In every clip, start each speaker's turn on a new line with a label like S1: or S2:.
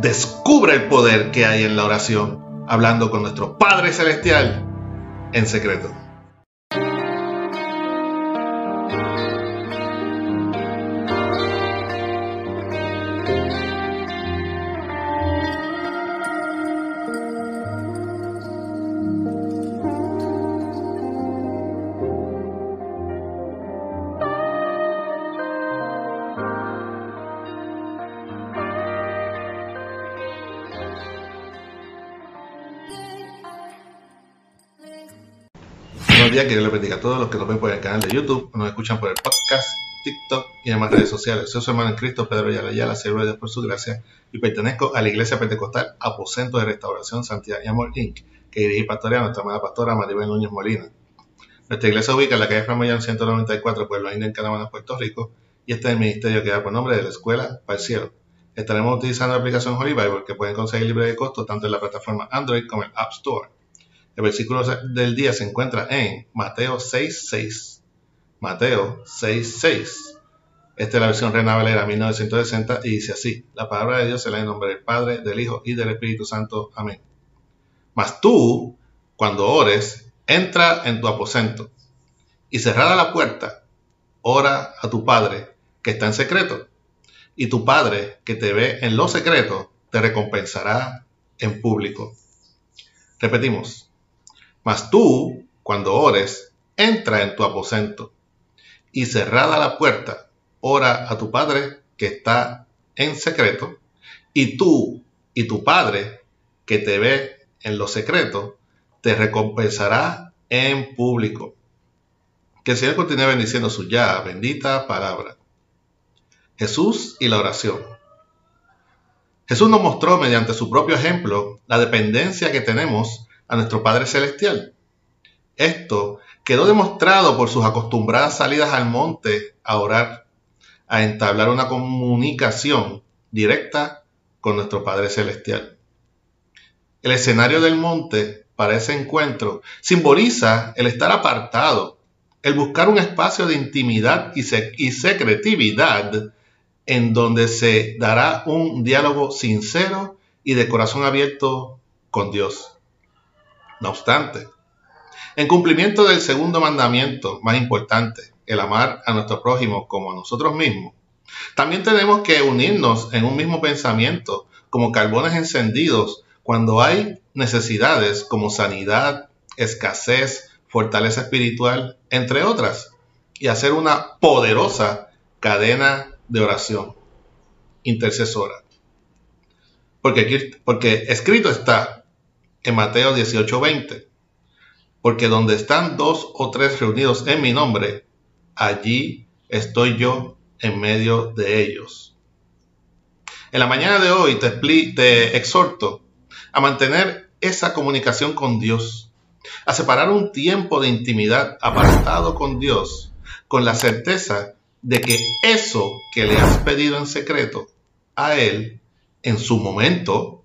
S1: Descubre el poder que hay en la oración, hablando con nuestro Padre Celestial en secreto. Buenos días, bendiga a todos los que nos ven por el canal de YouTube, nos escuchan por el podcast, TikTok y demás redes sociales. Soy su hermano en Cristo, Pedro Yala Yala, siervo de Dios por su gracia, y pertenezco a la Iglesia Pentecostal Aposento de Restauración, Santidad y Amor Inc., que dirige pastorea nuestra amada pastora Maribel Núñez Molina. Nuestra iglesia ubica en la calle Framoyán 194, Pueblo Indio, en Canadá, Puerto Rico, y este es el ministerio que da por nombre de la Escuela para el Cielo. Estaremos utilizando la aplicación Holy Bible, que pueden conseguir libre de costo tanto en la plataforma Android como en App Store. El versículo del día se encuentra en Mateo 6.6. Mateo 6.6. Esta es la versión Reina Valera 1960 y dice así, la palabra de Dios se la en nombre del Padre, del Hijo y del Espíritu Santo. Amén. Mas tú, cuando ores, entra en tu aposento y cerrada la puerta, ora a tu Padre que está en secreto. Y tu Padre que te ve en lo secreto, te recompensará en público. Repetimos, mas tú, cuando ores, entra en tu aposento y cerrada la puerta, ora a tu Padre que está en secreto, y tú y tu Padre que te ve en lo secreto, te recompensará en público. Que el Señor continúe bendiciendo su ya bendita palabra. Jesús y la oración. Jesús nos mostró mediante su propio ejemplo la dependencia que tenemos a nuestro Padre Celestial. Esto quedó demostrado por sus acostumbradas salidas al monte a orar, a entablar una comunicación directa con nuestro Padre Celestial. El escenario del monte para ese encuentro simboliza el estar apartado, el buscar un espacio de intimidad y, y secretividad en donde se dará un diálogo sincero y de corazón abierto con Dios. No obstante, en cumplimiento del segundo mandamiento más importante, el amar a nuestro prójimo como a nosotros mismos, también tenemos que unirnos en un mismo pensamiento como carbones encendidos cuando hay necesidades como sanidad, escasez, fortaleza espiritual, entre otras, y hacer una poderosa cadena de oración intercesora. Porque, porque escrito está en Mateo 18:20. Porque donde están dos o tres reunidos en mi nombre, allí estoy yo en medio de ellos. En la mañana de hoy te, te exhorto a mantener esa comunicación con Dios, a separar un tiempo de intimidad apartado con Dios, con la certeza de que eso que le has pedido en secreto a Él, en su momento,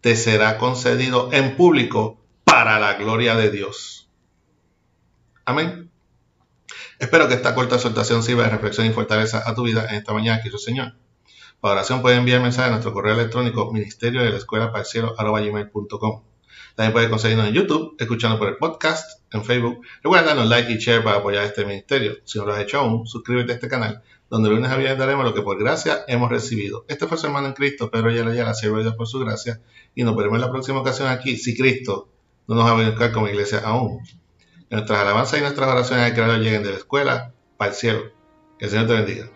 S1: te será concedido en público para la gloria de Dios. Amén. Espero que esta corta exhortación sirva de reflexión y fortaleza a tu vida en esta mañana, querido Señor. Para oración pueden enviar mensaje a nuestro correo electrónico ministerio de la escuela para el cielo. También puedes conseguirnos en YouTube, escuchando por el podcast, en Facebook. Recuerda darnos like y share para apoyar este ministerio. Si no lo has hecho aún, suscríbete a este canal donde lunes a viernes daremos lo que por gracia hemos recibido. Este fue su hermano en Cristo, Pedro Yala Yala, siervo de Dios por su gracia, y nos veremos en la próxima ocasión aquí, si Cristo no nos va a buscar como iglesia aún. Nuestras alabanzas y nuestras oraciones al Creador lleguen de la escuela para el cielo. Que el Señor te bendiga.